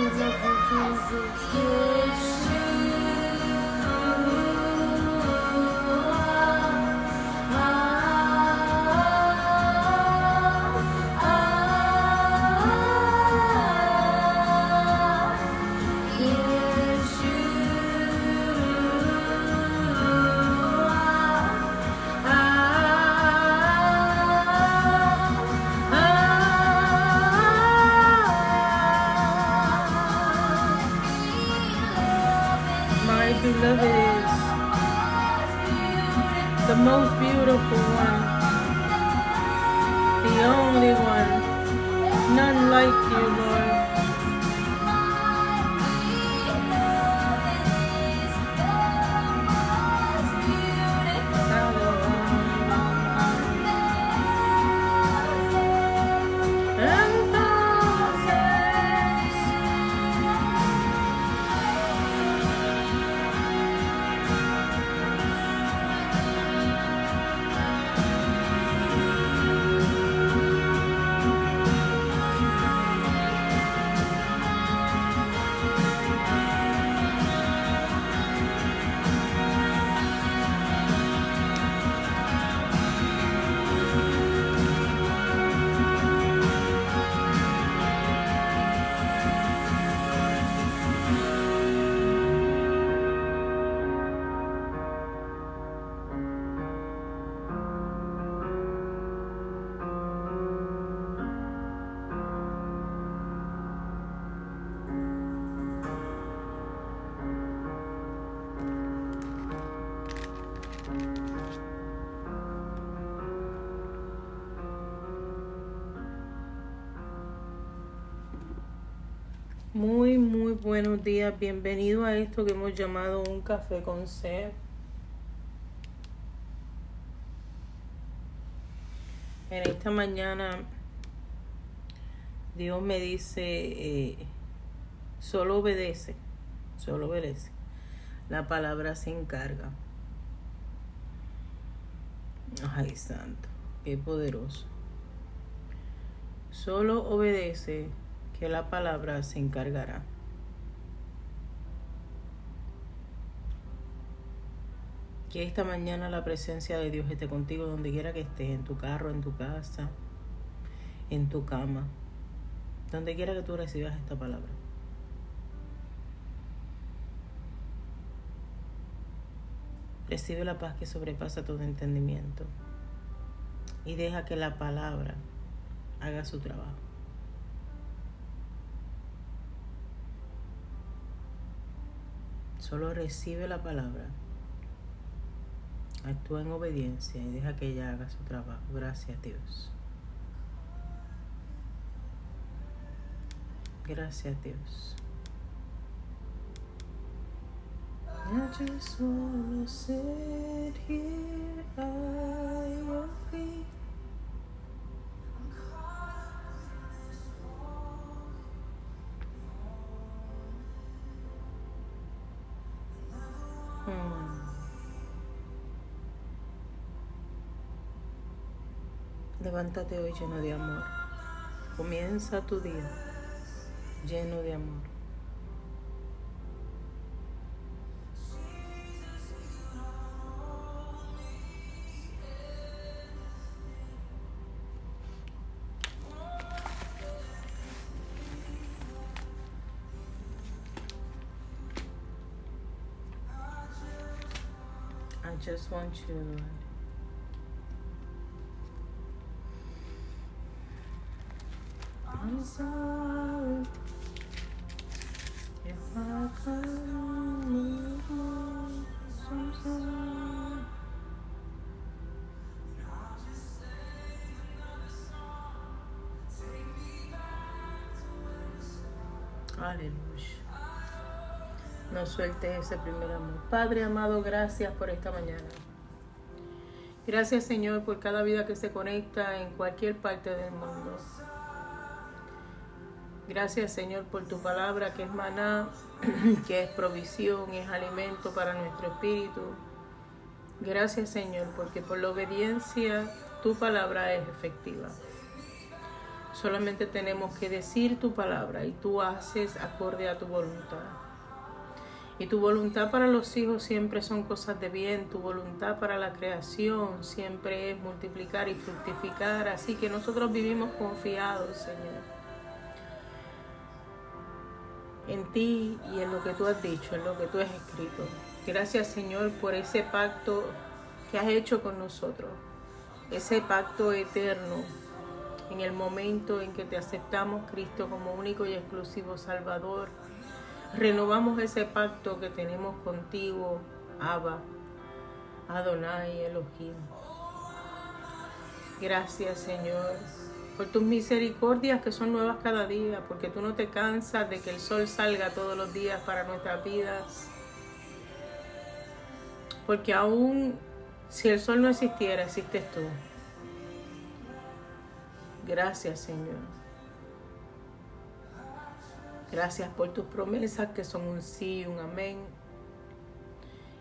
We love you, Jesus. My Muy, buenos días. Bienvenido a esto que hemos llamado un café con sed. En esta mañana Dios me dice, eh, solo obedece, solo obedece. La palabra se encarga. Ay, santo, qué poderoso. Solo obedece que la palabra se encargará. Que esta mañana la presencia de Dios esté contigo donde quiera que estés, en tu carro, en tu casa, en tu cama, donde quiera que tú recibas esta palabra. Recibe la paz que sobrepasa todo entendimiento y deja que la palabra haga su trabajo. Solo recibe la palabra. Actúa en obediencia y deja que ella haga su trabajo. Gracias Dios. Gracias Dios. Levántate hoy lleno de amor. Comienza tu día lleno de amor. I just want you, Aleluya. No sueltes ese primer amor. Padre amado, gracias por esta mañana. Gracias Señor por cada vida que se conecta en cualquier parte del mundo. Gracias Señor por tu palabra que es maná, que es provisión, es alimento para nuestro espíritu. Gracias Señor porque por la obediencia tu palabra es efectiva. Solamente tenemos que decir tu palabra y tú haces acorde a tu voluntad. Y tu voluntad para los hijos siempre son cosas de bien, tu voluntad para la creación siempre es multiplicar y fructificar. Así que nosotros vivimos confiados, Señor, en ti y en lo que tú has dicho, en lo que tú has escrito. Gracias, Señor, por ese pacto que has hecho con nosotros, ese pacto eterno en el momento en que te aceptamos, Cristo, como único y exclusivo Salvador renovamos ese pacto que tenemos contigo, Abba, Adonai, Elohim. Gracias, Señor, por tus misericordias que son nuevas cada día, porque tú no te cansas de que el sol salga todos los días para nuestras vidas. Porque aún si el sol no existiera, existes tú. Gracias, Señor. Gracias por tus promesas que son un sí y un amén.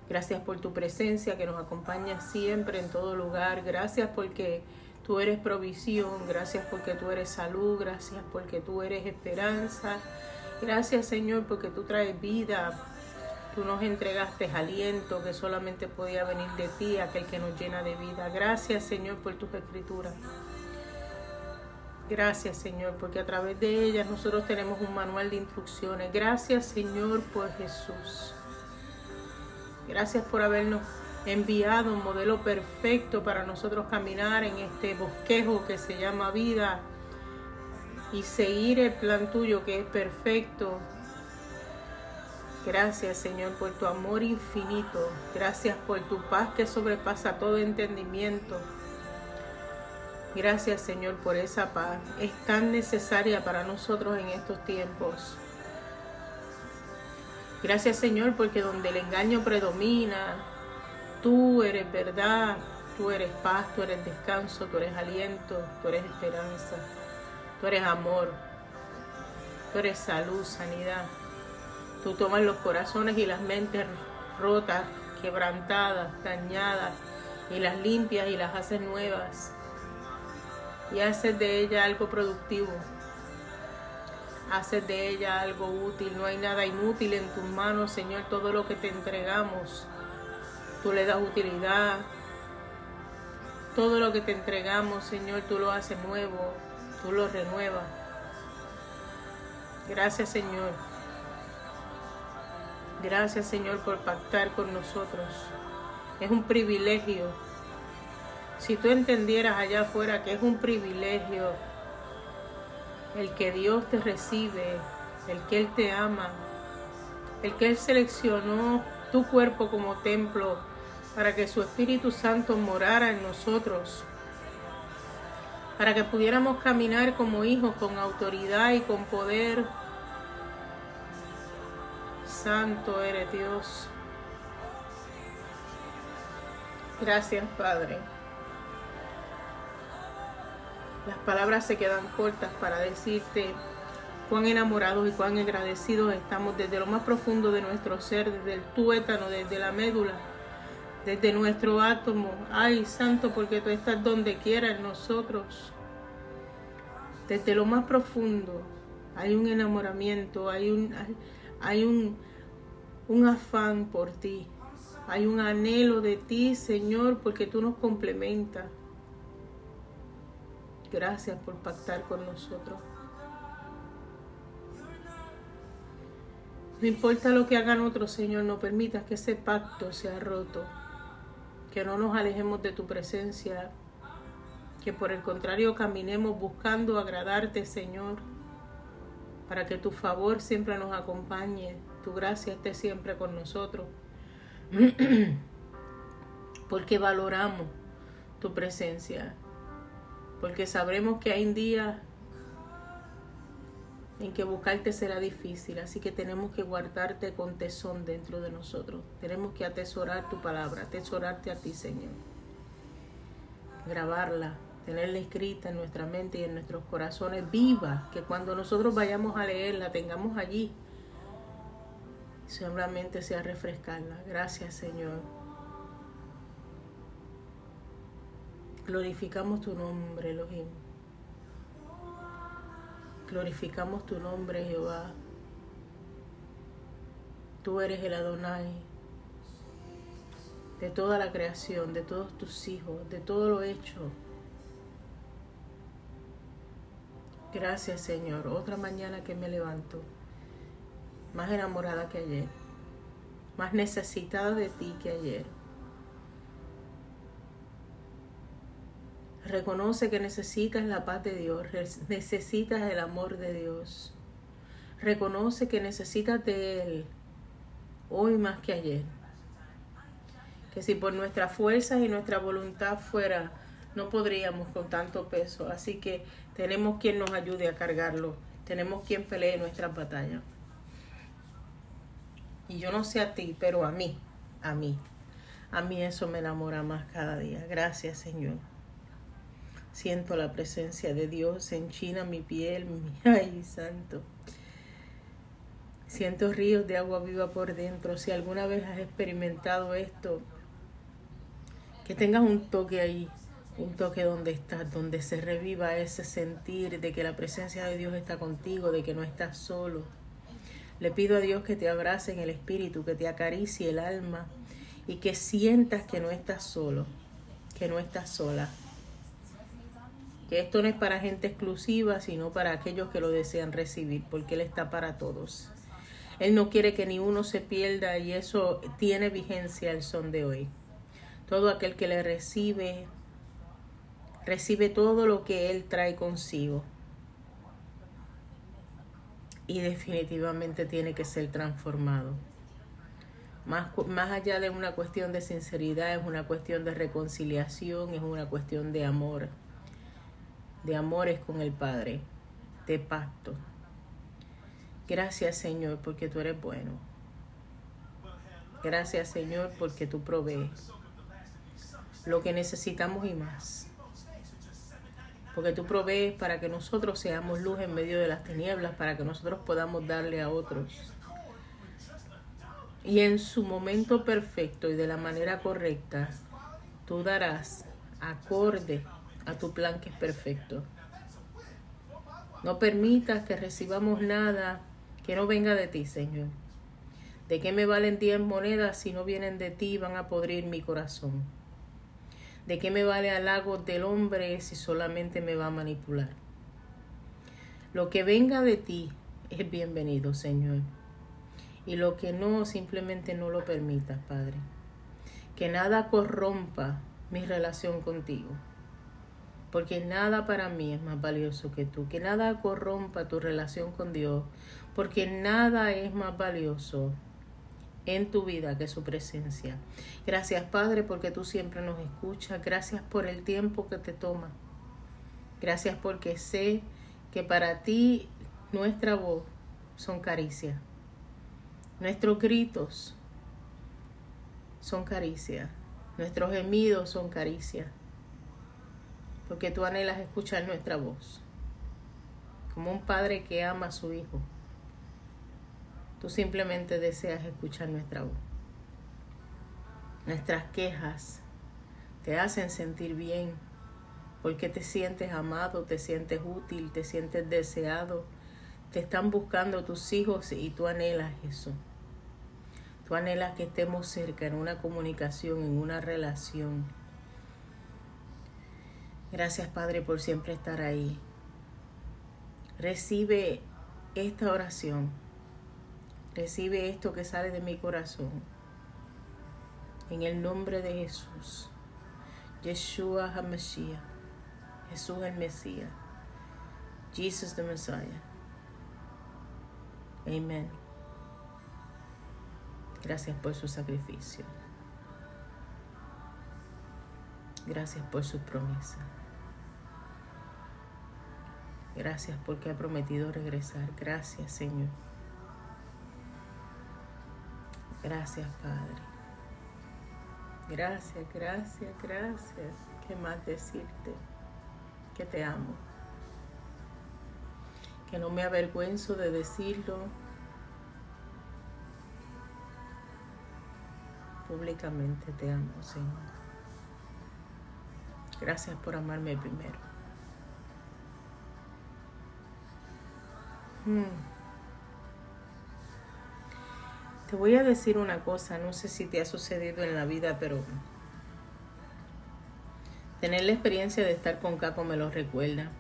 Gracias por tu presencia que nos acompaña siempre en todo lugar. Gracias porque tú eres provisión. Gracias porque tú eres salud. Gracias porque tú eres esperanza. Gracias Señor porque tú traes vida. Tú nos entregaste aliento que solamente podía venir de ti, aquel que nos llena de vida. Gracias Señor por tus escrituras. Gracias Señor, porque a través de ellas nosotros tenemos un manual de instrucciones. Gracias Señor por Jesús. Gracias por habernos enviado un modelo perfecto para nosotros caminar en este bosquejo que se llama vida y seguir el plan tuyo que es perfecto. Gracias Señor por tu amor infinito. Gracias por tu paz que sobrepasa todo entendimiento. Gracias Señor por esa paz. Es tan necesaria para nosotros en estos tiempos. Gracias Señor porque donde el engaño predomina, tú eres verdad, tú eres paz, tú eres descanso, tú eres aliento, tú eres esperanza, tú eres amor, tú eres salud, sanidad. Tú tomas los corazones y las mentes rotas, quebrantadas, dañadas, y las limpias y las haces nuevas y haces de ella algo productivo. Haces de ella algo útil. No hay nada inútil en tus manos, Señor. Todo lo que te entregamos, tú le das utilidad. Todo lo que te entregamos, Señor, tú lo haces nuevo. Tú lo renuevas. Gracias, Señor. Gracias, Señor, por pactar con nosotros. Es un privilegio si tú entendieras allá afuera que es un privilegio el que Dios te recibe, el que Él te ama, el que Él seleccionó tu cuerpo como templo para que su Espíritu Santo morara en nosotros, para que pudiéramos caminar como hijos con autoridad y con poder. Santo eres Dios. Gracias, Padre. Las palabras se quedan cortas para decirte cuán enamorados y cuán agradecidos estamos desde lo más profundo de nuestro ser, desde el tuétano, desde la médula, desde nuestro átomo. Ay, Santo, porque tú estás donde quiera en nosotros. Desde lo más profundo hay un enamoramiento, hay un, hay, un, un afán por ti. Hay un anhelo de ti, Señor, porque tú nos complementas. Gracias por pactar con nosotros. No importa lo que hagan otros, Señor, no permitas que ese pacto sea roto. Que no nos alejemos de tu presencia. Que por el contrario caminemos buscando agradarte, Señor. Para que tu favor siempre nos acompañe. Tu gracia esté siempre con nosotros. porque valoramos tu presencia, porque sabremos que hay días en que buscarte será difícil, así que tenemos que guardarte con tesón dentro de nosotros. Tenemos que atesorar tu palabra, atesorarte a ti, Señor. Grabarla, tenerla escrita en nuestra mente y en nuestros corazones viva, que cuando nosotros vayamos a leerla tengamos allí solamente sea refrescarla. Gracias, Señor. Glorificamos tu nombre, Elohim. Glorificamos tu nombre, Jehová. Tú eres el Adonai de toda la creación, de todos tus hijos, de todo lo hecho. Gracias, Señor. Otra mañana que me levanto más enamorada que ayer, más necesitada de ti que ayer. Reconoce que necesitas la paz de Dios, necesitas el amor de Dios. Reconoce que necesitas de Él hoy más que ayer. Que si por nuestras fuerzas y nuestra voluntad fuera, no podríamos con tanto peso. Así que tenemos quien nos ayude a cargarlo. Tenemos quien pelee nuestra batalla. Y yo no sé a ti, pero a mí, a mí. A mí eso me enamora más cada día. Gracias, Señor. Siento la presencia de Dios, en China mi piel, mi... ay, santo. Siento ríos de agua viva por dentro. Si alguna vez has experimentado esto, que tengas un toque ahí, un toque donde estás, donde se reviva ese sentir de que la presencia de Dios está contigo, de que no estás solo le pido a Dios que te abrace en el espíritu, que te acaricie el alma y que sientas que no estás solo, que no estás sola. Que esto no es para gente exclusiva, sino para aquellos que lo desean recibir, porque Él está para todos. Él no quiere que ni uno se pierda y eso tiene vigencia el son de hoy. Todo aquel que le recibe, recibe todo lo que Él trae consigo y definitivamente tiene que ser transformado. Más, más allá de una cuestión de sinceridad, es una cuestión de reconciliación, es una cuestión de amor, de amores con el Padre, de pacto. Gracias Señor porque tú eres bueno. Gracias Señor porque tú provees lo que necesitamos y más porque tú provees para que nosotros seamos luz en medio de las tinieblas, para que nosotros podamos darle a otros. Y en su momento perfecto y de la manera correcta, tú darás acorde a tu plan que es perfecto. No permitas que recibamos nada que no venga de ti, Señor. ¿De qué me valen diez monedas si no vienen de ti y van a podrir mi corazón? ¿De qué me vale halago del hombre si solamente me va a manipular? Lo que venga de ti es bienvenido, Señor. Y lo que no, simplemente no lo permitas, Padre. Que nada corrompa mi relación contigo. Porque nada para mí es más valioso que tú. Que nada corrompa tu relación con Dios. Porque nada es más valioso en tu vida que su presencia. Gracias Padre porque tú siempre nos escuchas. Gracias por el tiempo que te toma. Gracias porque sé que para ti nuestra voz son caricias. Nuestros gritos son caricias. Nuestros gemidos son caricias. Porque tú anhelas escuchar nuestra voz. Como un padre que ama a su hijo. Tú simplemente deseas escuchar nuestra voz. Nuestras quejas te hacen sentir bien porque te sientes amado, te sientes útil, te sientes deseado. Te están buscando tus hijos y tú anhelas eso. Tú anhelas que estemos cerca en una comunicación, en una relación. Gracias Padre por siempre estar ahí. Recibe esta oración. Recibe esto que sale de mi corazón. En el nombre de Jesús. Yeshua HaMashiach. Jesús el Mesías. Jesus the Messiah. Amén. Gracias por su sacrificio. Gracias por su promesa. Gracias porque ha prometido regresar. Gracias, Señor. Gracias, Padre. Gracias, gracias, gracias. ¿Qué más decirte? Que te amo. Que no me avergüenzo de decirlo públicamente. Te amo, Señor. Gracias por amarme primero. Te voy a decir una cosa, no sé si te ha sucedido en la vida, pero tener la experiencia de estar con Caco me lo recuerda.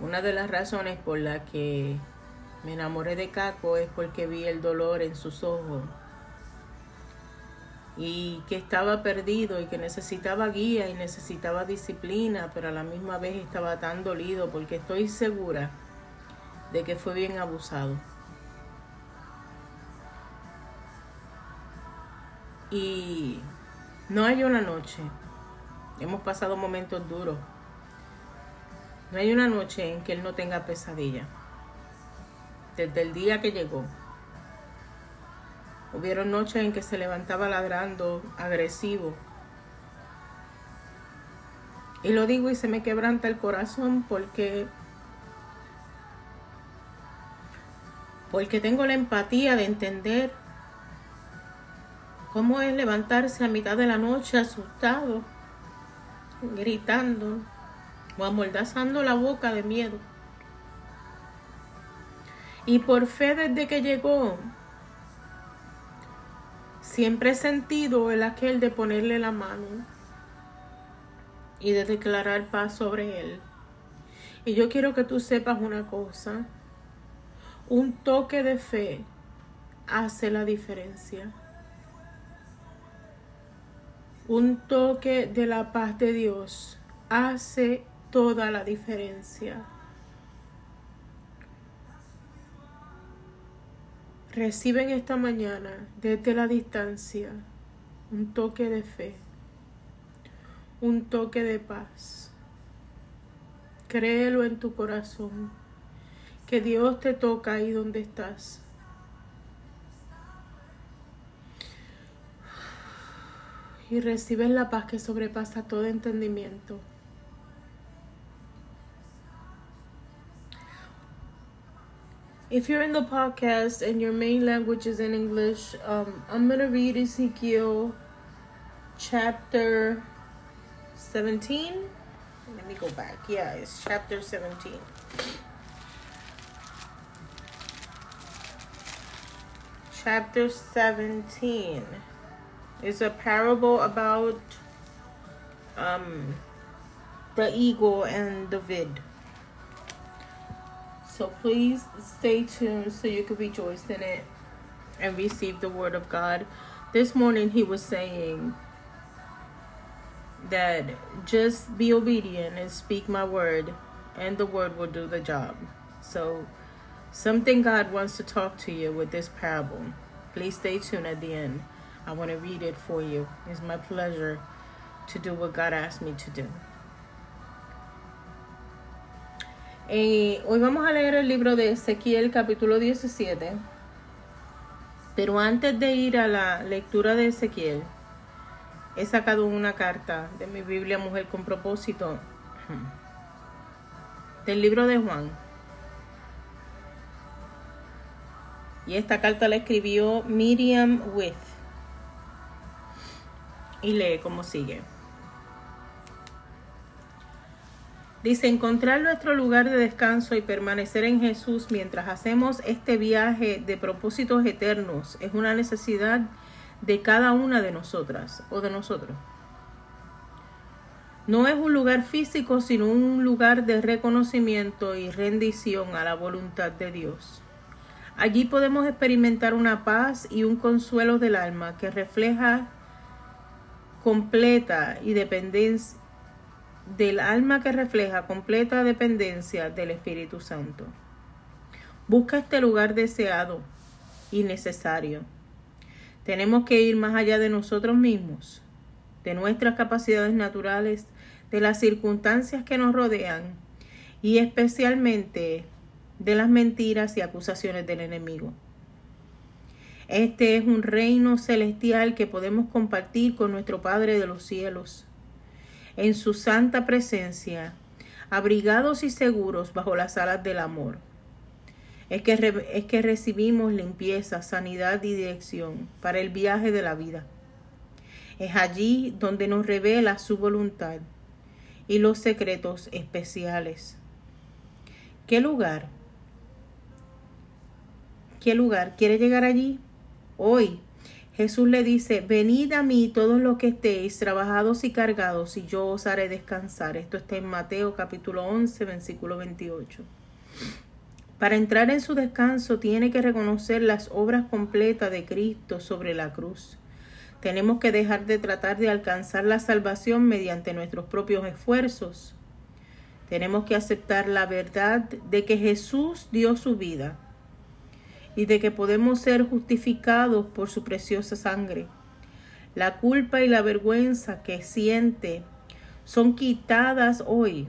Una de las razones por la que me enamoré de Caco es porque vi el dolor en sus ojos y que estaba perdido y que necesitaba guía y necesitaba disciplina, pero a la misma vez estaba tan dolido porque estoy segura de que fue bien abusado. Y no hay una noche, hemos pasado momentos duros, no hay una noche en que él no tenga pesadilla. Desde el día que llegó, Hubieron noches en que se levantaba ladrando, agresivo. Y lo digo y se me quebranta el corazón porque porque tengo la empatía de entender cómo es levantarse a mitad de la noche asustado, gritando o amordazando la boca de miedo. Y por fe desde que llegó, Siempre he sentido el aquel de ponerle la mano y de declarar paz sobre él. Y yo quiero que tú sepas una cosa. Un toque de fe hace la diferencia. Un toque de la paz de Dios hace toda la diferencia. Reciben esta mañana desde la distancia un toque de fe, un toque de paz. Créelo en tu corazón, que Dios te toca ahí donde estás. Y recibes la paz que sobrepasa todo entendimiento. If you're in the podcast and your main language is in English, um, I'm going to read Ezekiel chapter 17. Let me go back. Yeah, it's chapter 17. Chapter 17 is a parable about um, the eagle and the vid. So please stay tuned so you can rejoice in it and receive the word of God. This morning he was saying that just be obedient and speak my word and the word will do the job. So Something God wants to talk to you with this parable. Please stay tuned at the end. I want to read it for you. It's my pleasure to do what God asked me to do. Eh, hoy vamos a leer el libro de Ezequiel capítulo 17. Pero antes de ir a la lectura de Ezequiel, he sacado una carta de mi Biblia Mujer con propósito del libro de Juan. Y esta carta la escribió Miriam With. Y lee como sigue. Dice, encontrar nuestro lugar de descanso y permanecer en Jesús mientras hacemos este viaje de propósitos eternos es una necesidad de cada una de nosotras o de nosotros. No es un lugar físico, sino un lugar de reconocimiento y rendición a la voluntad de Dios. Allí podemos experimentar una paz y un consuelo del alma que refleja completa y dependencia del alma que refleja completa dependencia del Espíritu Santo. Busca este lugar deseado y necesario. Tenemos que ir más allá de nosotros mismos, de nuestras capacidades naturales, de las circunstancias que nos rodean y especialmente de las mentiras y acusaciones del enemigo. Este es un reino celestial que podemos compartir con nuestro Padre de los cielos en su santa presencia, abrigados y seguros bajo las alas del amor. Es que, es que recibimos limpieza, sanidad y dirección para el viaje de la vida. Es allí donde nos revela su voluntad y los secretos especiales. ¿Qué lugar? ¿Qué lugar? ¿Quiere llegar allí? Hoy Jesús le dice, venid a mí todos los que estéis trabajados y cargados, y yo os haré descansar. Esto está en Mateo capítulo 11, versículo 28. Para entrar en su descanso tiene que reconocer las obras completas de Cristo sobre la cruz. Tenemos que dejar de tratar de alcanzar la salvación mediante nuestros propios esfuerzos. Tenemos que aceptar la verdad de que Jesús dio su vida y de que podemos ser justificados por su preciosa sangre. La culpa y la vergüenza que siente son quitadas hoy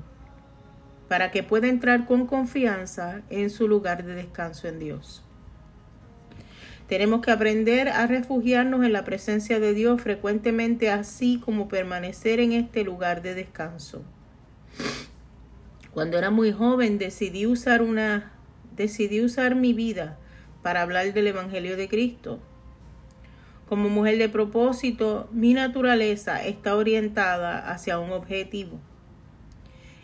para que pueda entrar con confianza en su lugar de descanso en Dios. Tenemos que aprender a refugiarnos en la presencia de Dios frecuentemente, así como permanecer en este lugar de descanso. Cuando era muy joven decidí usar una decidí usar mi vida para hablar del Evangelio de Cristo. Como mujer de propósito, mi naturaleza está orientada hacia un objetivo.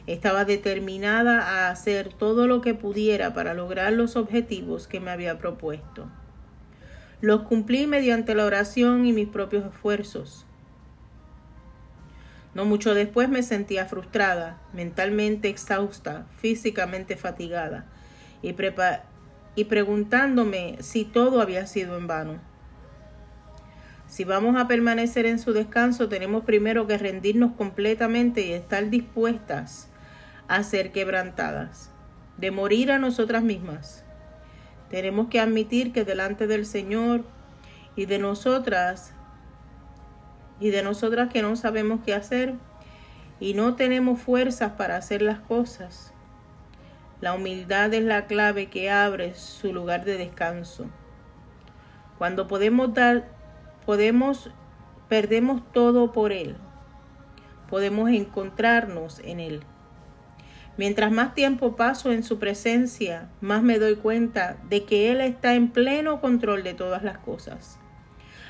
Estaba determinada a hacer todo lo que pudiera para lograr los objetivos que me había propuesto. Los cumplí mediante la oración y mis propios esfuerzos. No mucho después me sentía frustrada, mentalmente exhausta, físicamente fatigada y, y preguntándome si todo había sido en vano. Si vamos a permanecer en su descanso, tenemos primero que rendirnos completamente y estar dispuestas a ser quebrantadas, de morir a nosotras mismas. Tenemos que admitir que delante del Señor y de nosotras y de nosotras que no sabemos qué hacer y no tenemos fuerzas para hacer las cosas. La humildad es la clave que abre su lugar de descanso. Cuando podemos dar, podemos, perdemos todo por Él. Podemos encontrarnos en Él. Mientras más tiempo paso en su presencia, más me doy cuenta de que Él está en pleno control de todas las cosas.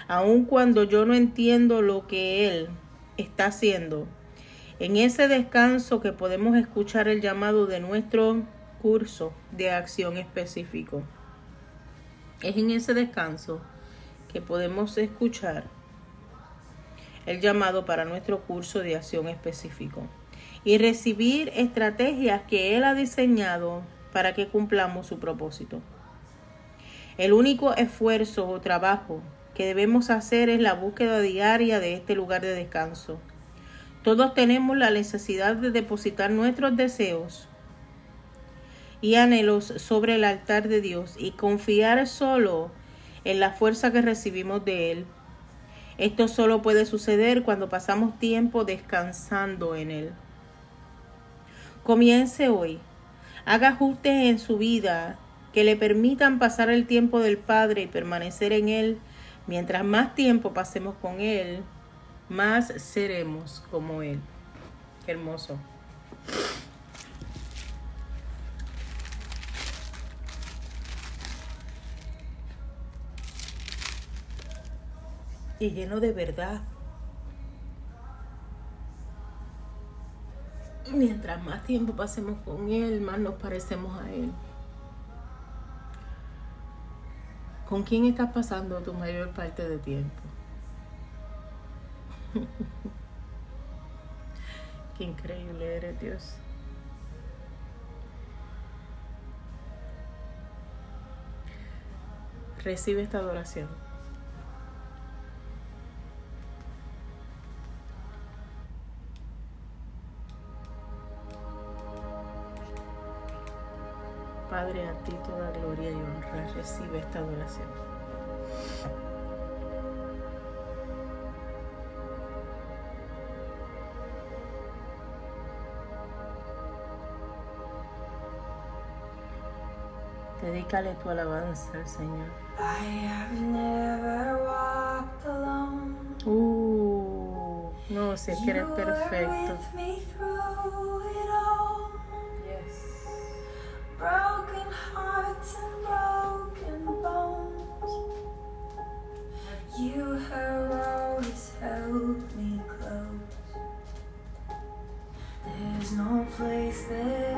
Aun cuando yo no entiendo lo que Él está haciendo, en ese descanso que podemos escuchar el llamado de nuestro curso de acción específico. Es en ese descanso que podemos escuchar el llamado para nuestro curso de acción específico y recibir estrategias que Él ha diseñado para que cumplamos su propósito. El único esfuerzo o trabajo que debemos hacer es la búsqueda diaria de este lugar de descanso. Todos tenemos la necesidad de depositar nuestros deseos y anhelos sobre el altar de Dios y confiar solo en la fuerza que recibimos de Él. Esto solo puede suceder cuando pasamos tiempo descansando en Él. Comience hoy. Haga ajustes en su vida que le permitan pasar el tiempo del Padre y permanecer en Él. Mientras más tiempo pasemos con Él, más seremos como Él. Qué hermoso. Y lleno de verdad. Mientras más tiempo pasemos con Él, más nos parecemos a Él. ¿Con quién estás pasando tu mayor parte de tiempo? Qué increíble eres, Dios. Recibe esta adoración. Padre, a ti toda gloria y honra. Recibe esta adoración. Dedícale tu alabanza al Señor. I have never walked alone. Uh, no, si es que eres perfecto. And broken bones. You have always held me close. There's no place that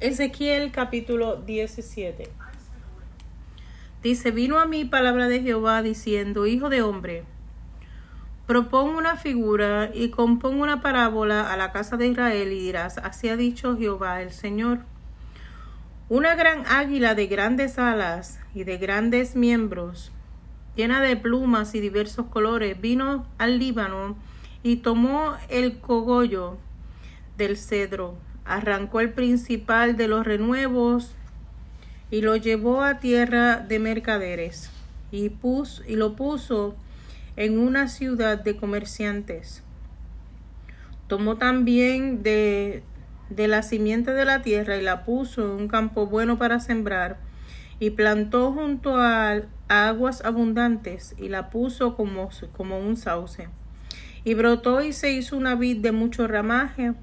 Ezequiel capítulo 17. Dice, vino a mí palabra de Jehová diciendo, Hijo de hombre, propón una figura y compón una parábola a la casa de Israel y dirás, así ha dicho Jehová el Señor. Una gran águila de grandes alas y de grandes miembros, llena de plumas y diversos colores, vino al Líbano y tomó el cogollo del cedro, arrancó el principal de los renuevos y lo llevó a tierra de mercaderes y, puso, y lo puso en una ciudad de comerciantes. Tomó también de, de la simiente de la tierra y la puso en un campo bueno para sembrar y plantó junto a aguas abundantes y la puso como, como un sauce. Y brotó y se hizo una vid de mucho ramaje,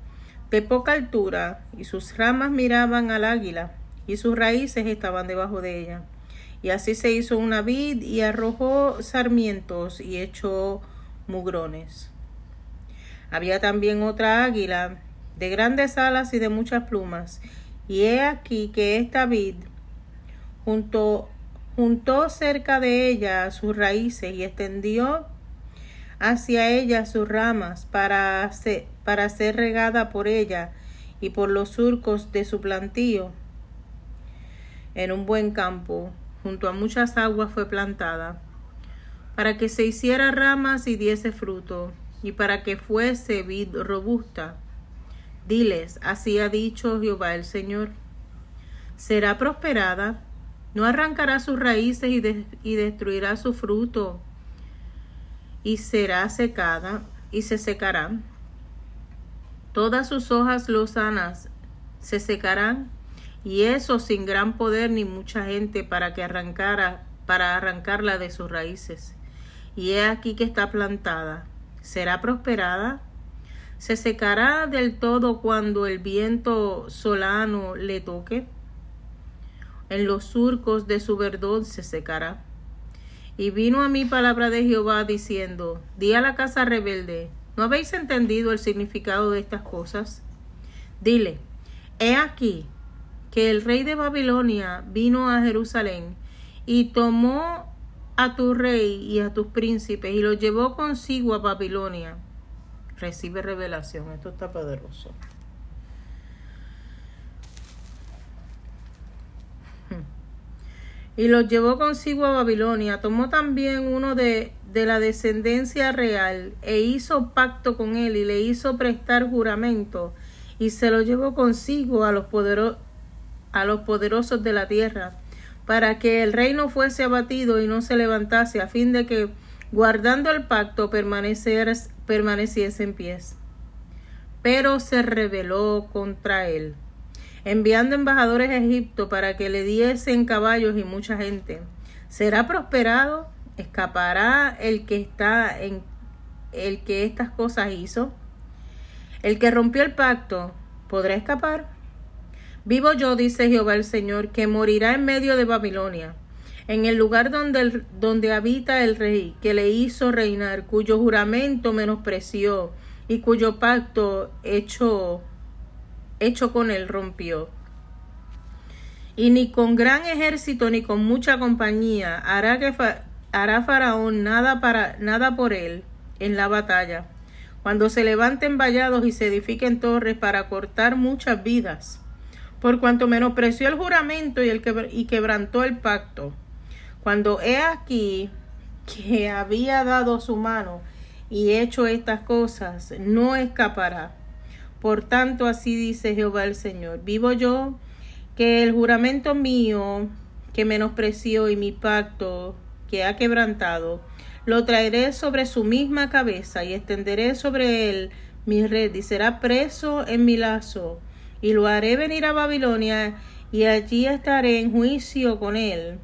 de poca altura, y sus ramas miraban al águila y sus raíces estaban debajo de ella. Y así se hizo una vid y arrojó sarmientos y echó mugrones. Había también otra águila de grandes alas y de muchas plumas. Y he aquí que esta vid juntó, juntó cerca de ella sus raíces y extendió hacia ella sus ramas para ser, para ser regada por ella y por los surcos de su plantío en un buen campo, junto a muchas aguas fue plantada, para que se hiciera ramas y diese fruto, y para que fuese vid robusta. Diles, así ha dicho Jehová el Señor. Será prosperada, no arrancará sus raíces y, y destruirá su fruto, y será secada, y se secará. Todas sus hojas lozanas se secarán y eso sin gran poder ni mucha gente para que arrancara, para arrancarla de sus raíces. Y he aquí que está plantada. ¿Será prosperada? ¿Se secará del todo cuando el viento solano le toque? En los surcos de su verdón se secará. Y vino a mí palabra de Jehová diciendo, di a la casa rebelde, ¿no habéis entendido el significado de estas cosas? Dile, he aquí, que el rey de Babilonia vino a Jerusalén y tomó a tu rey y a tus príncipes y los llevó consigo a Babilonia. Recibe revelación, esto está poderoso. Y los llevó consigo a Babilonia. Tomó también uno de, de la descendencia real e hizo pacto con él y le hizo prestar juramento y se lo llevó consigo a los poderosos a los poderosos de la tierra, para que el reino fuese abatido y no se levantase, a fin de que, guardando el pacto, permaneciese en pies. Pero se rebeló contra él, enviando embajadores a Egipto para que le diesen caballos y mucha gente. ¿Será prosperado? ¿Escapará el que está en el que estas cosas hizo? El que rompió el pacto, ¿podrá escapar? Vivo yo, dice Jehová el Señor, que morirá en medio de Babilonia, en el lugar donde, donde habita el rey, que le hizo reinar, cuyo juramento menospreció y cuyo pacto hecho, hecho con él rompió. Y ni con gran ejército ni con mucha compañía hará, que hará Faraón nada, para, nada por él en la batalla, cuando se levanten vallados y se edifiquen torres para cortar muchas vidas por cuanto menospreció el juramento y, el y quebrantó el pacto. Cuando he aquí que había dado su mano y hecho estas cosas, no escapará. Por tanto, así dice Jehová el Señor, vivo yo, que el juramento mío que menospreció y mi pacto que ha quebrantado, lo traeré sobre su misma cabeza y extenderé sobre él mi red y será preso en mi lazo y lo haré venir a Babilonia, y allí estaré en juicio con él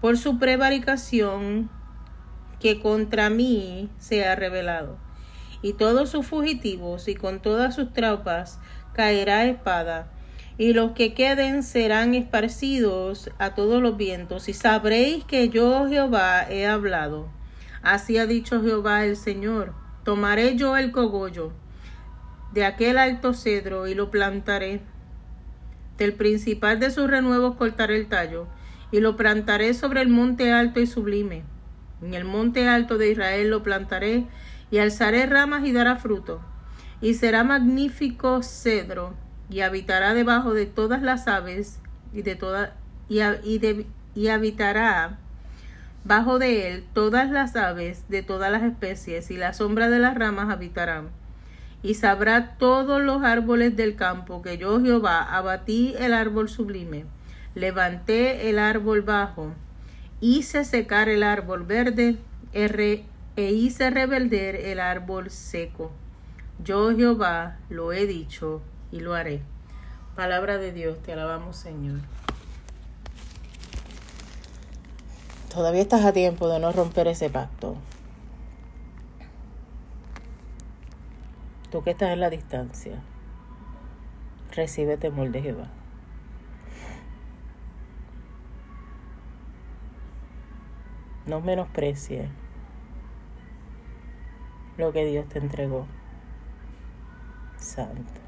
por su prevaricación que contra mí se ha revelado. Y todos sus fugitivos y con todas sus tropas caerá espada, y los que queden serán esparcidos a todos los vientos, y sabréis que yo Jehová he hablado. Así ha dicho Jehová el Señor, tomaré yo el cogollo de aquel alto cedro y lo plantaré. Del principal de sus renuevos cortaré el tallo y lo plantaré sobre el monte alto y sublime. En el monte alto de Israel lo plantaré y alzaré ramas y dará fruto. Y será magnífico cedro y habitará debajo de todas las aves y de toda y, y de- y habitará bajo de él todas las aves de todas las especies y la sombra de las ramas habitarán. Y sabrá todos los árboles del campo que yo Jehová abatí el árbol sublime, levanté el árbol bajo, hice secar el árbol verde e hice reverder el árbol seco. Yo Jehová lo he dicho y lo haré. Palabra de Dios, te alabamos Señor. Todavía estás a tiempo de no romper ese pacto. Tú que estás en la distancia, recibe temor de Jehová. No menosprecies lo que Dios te entregó. Santo.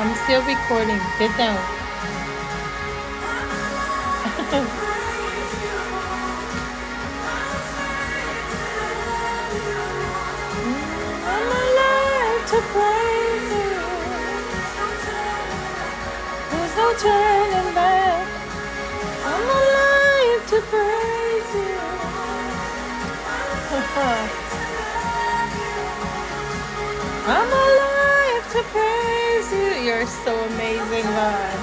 I'm still still recording. Get down. I'm alive to praise you. There's no turning back. I'm alive to praise you. I'm alive to praise you. You're so amazing, God.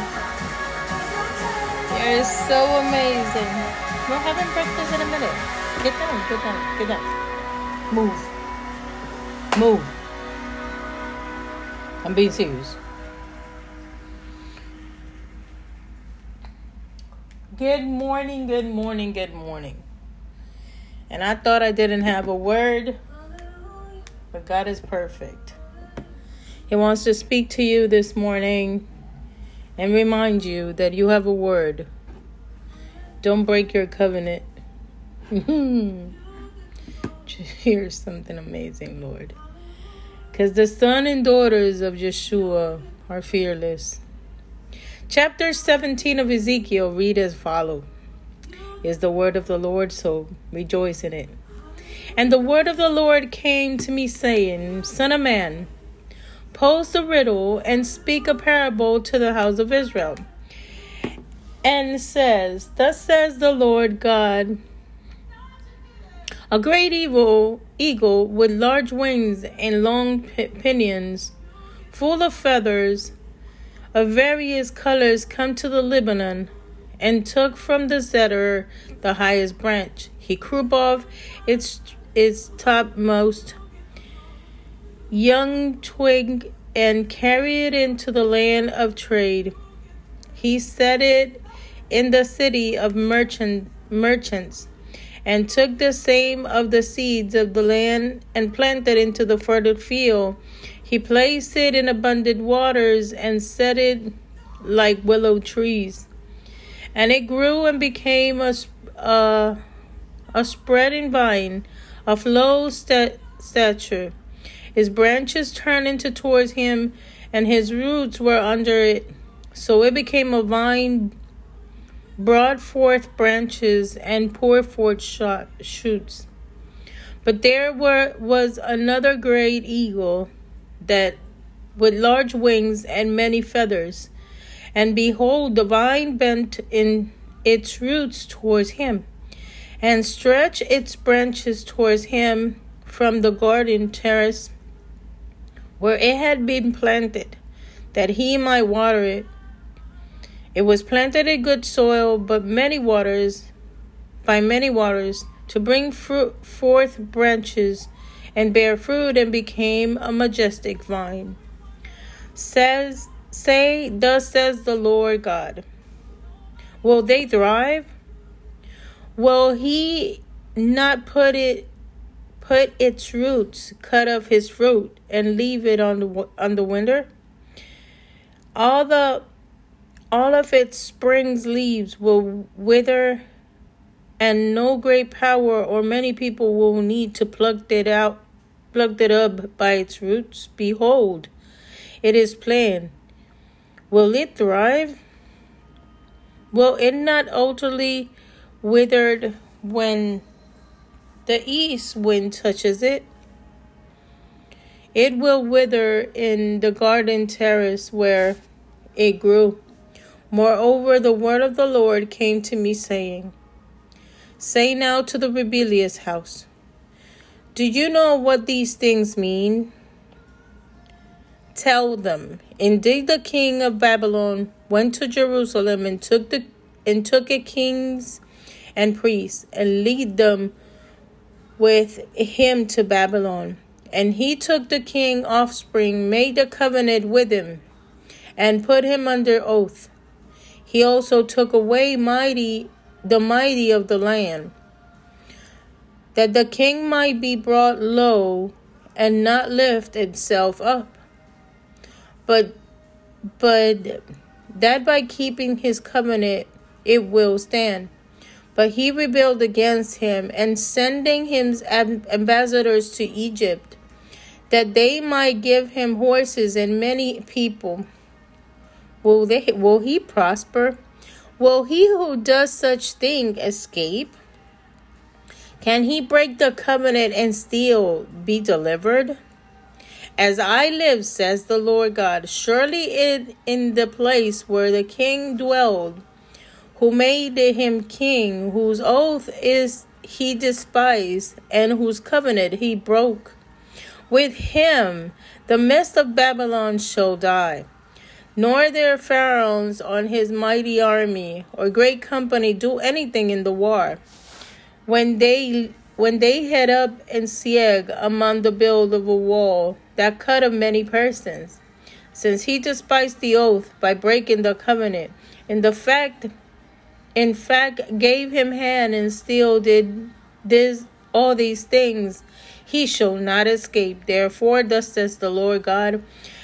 You're so amazing. We're having breakfast in a minute. Get down, get down, get down. Move. Move. I'm being serious. Good morning, good morning, good morning. And I thought I didn't have a word, but God is perfect. He wants to speak to you this morning and remind you that you have a word. Don't break your covenant. Here's something amazing, Lord. Because the son and daughters of Yeshua are fearless. Chapter 17 of Ezekiel read as follow. Is the word of the Lord, so rejoice in it. And the word of the Lord came to me, saying, Son of man, pose a riddle and speak a parable to the house of Israel. And says, Thus says the Lord God, a great evil eagle with large wings and long pinions, full of feathers of various colors, come to the Lebanon, and took from the cedar the highest branch. He crew off its its topmost young twig and carry it into the land of trade. He set it in the city of merchant merchants and took the same of the seeds of the land and planted into the fertile field. He placed it in abundant waters and set it like willow trees. And it grew and became a, sp- uh, a spreading vine of low sta- stature. His branches turned into towards him, and his roots were under it. So it became a vine brought forth branches and poured forth shot, shoots. But there were was another great eagle that with large wings and many feathers. And behold, the vine bent in its roots towards him, and stretched its branches towards him from the garden terrace where it had been planted, that he might water it. It was planted in good soil, but many waters, by many waters, to bring fruit forth branches and bear fruit, and became a majestic vine. Says, say, thus says the Lord God. Will they thrive? Will he not put it, put its roots, cut off his fruit, and leave it on the on the winter? All the all of its spring's leaves will wither, and no great power or many people will need to pluck it out, pluck it up by its roots. Behold, it is plain. Will it thrive? Will it not utterly withered when the east wind touches it? It will wither in the garden terrace where it grew. Moreover, the word of the Lord came to me, saying, Say now to the rebellious house, Do you know what these things mean? Tell them, Indeed, the king of Babylon went to Jerusalem and took the and took it kings and priests and lead them with him to Babylon. And he took the king offspring, made a covenant with him, and put him under oath. He also took away mighty the mighty of the land, that the king might be brought low and not lift itself up. But but that by keeping his covenant it will stand. But he rebelled against him, and sending him ambassadors to Egypt, that they might give him horses and many people. Will they will he prosper? Will he who does such thing escape? Can he break the covenant and still be delivered? As I live, says the Lord God, surely in, in the place where the king dwelled, who made him king, whose oath is he despised, and whose covenant he broke. With him the midst of Babylon shall die, nor their pharaohs on his mighty army or great company do anything in the war. When they when they head up and siege among the build of a wall that cut of many persons, since he despised the oath by breaking the covenant, and the fact in fact gave him hand and still did this all these things, he shall not escape. Therefore, thus says the Lord God,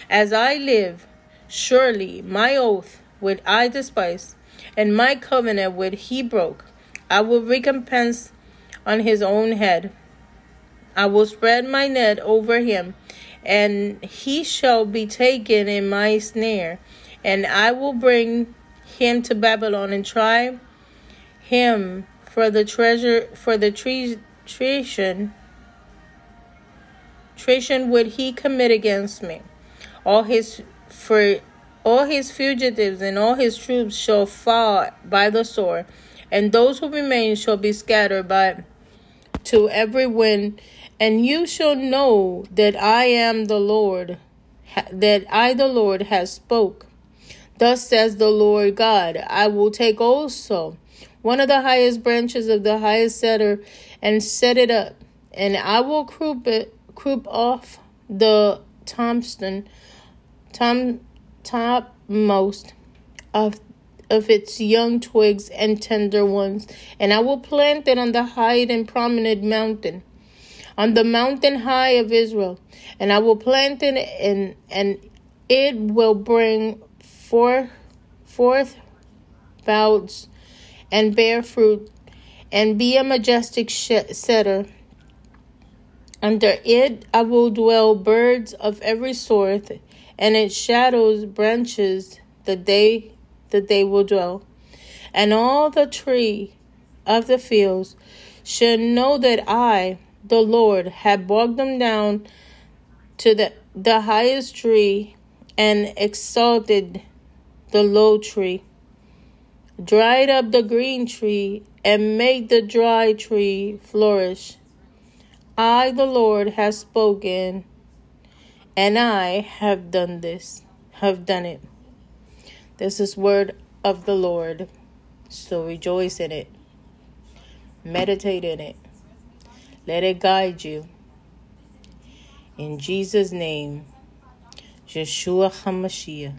as I live, surely my oath would I despise, and my covenant would he broke. I will recompense on his own head. I will spread my net over him, and he shall be taken in my snare, and I will bring him to Babylon and try him for the treasure for the tre- treason treason would he commit against me. All his for all his fugitives and all his troops shall fall by the sword, and those who remain shall be scattered by to every wind, and you shall know that I am the Lord, that I the Lord has spoke. Thus says the Lord God, I will take also one of the highest branches of the highest cedar and set it up, and I will croup it, croup off the Thompson, tom, topmost of of its young twigs and tender ones, and I will plant it on the high and prominent mountain, on the mountain high of Israel, and I will plant it, and and it will bring forth forth boughs and bear fruit, and be a majestic sh- cedar. Under it I will dwell birds of every sort, and its shadows branches the day that they will dwell. And all the tree of the fields shall know that I, the Lord, have brought them down to the, the highest tree and exalted the low tree, dried up the green tree, and made the dry tree flourish. I, the Lord, have spoken, and I have done this, have done it. This is word of the Lord. So rejoice in it. Meditate in it. Let it guide you. In Jesus' name, Yeshua HaMashiach,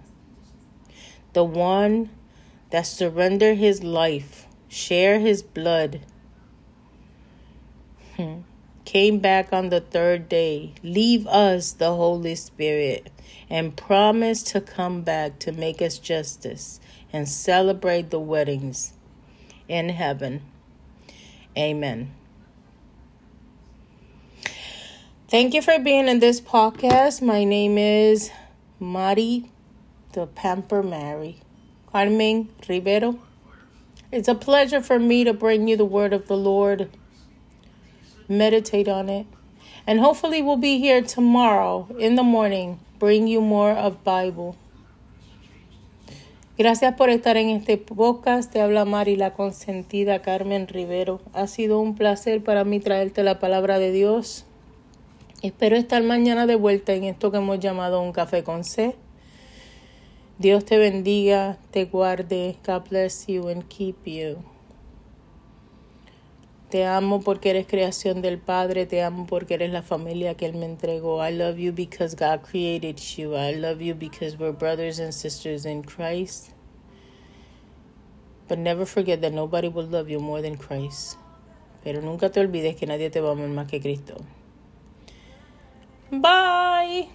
the one that surrendered his life, share his blood, hmm, came back on the third day, leave us the Holy Spirit, and promised to come back to make us justice and celebrate the weddings in heaven. Amen. Thank you for being in this podcast. My name is Mari, the Pamper Mary, Carmen Rivero. It's a pleasure for me to bring you the word of the Lord. Meditate on it. And hopefully we'll be here tomorrow in the morning, bring you more of Bible. Gracias por estar en este podcast. Te habla Mari, la consentida Carmen Rivero. Ha sido un placer para mí traerte la palabra de Dios. Espero estar mañana de vuelta en esto que hemos llamado un café con C. Dios te bendiga, te guarde. God bless you and keep you. Te amo porque eres creación del Padre. Te amo porque eres la familia que Él me entregó. I love you because God created you. I love you because we're brothers and sisters in Christ. But never forget that nobody will love you more than Christ. Pero nunca te olvides que nadie te va a amar más que Cristo. Bye.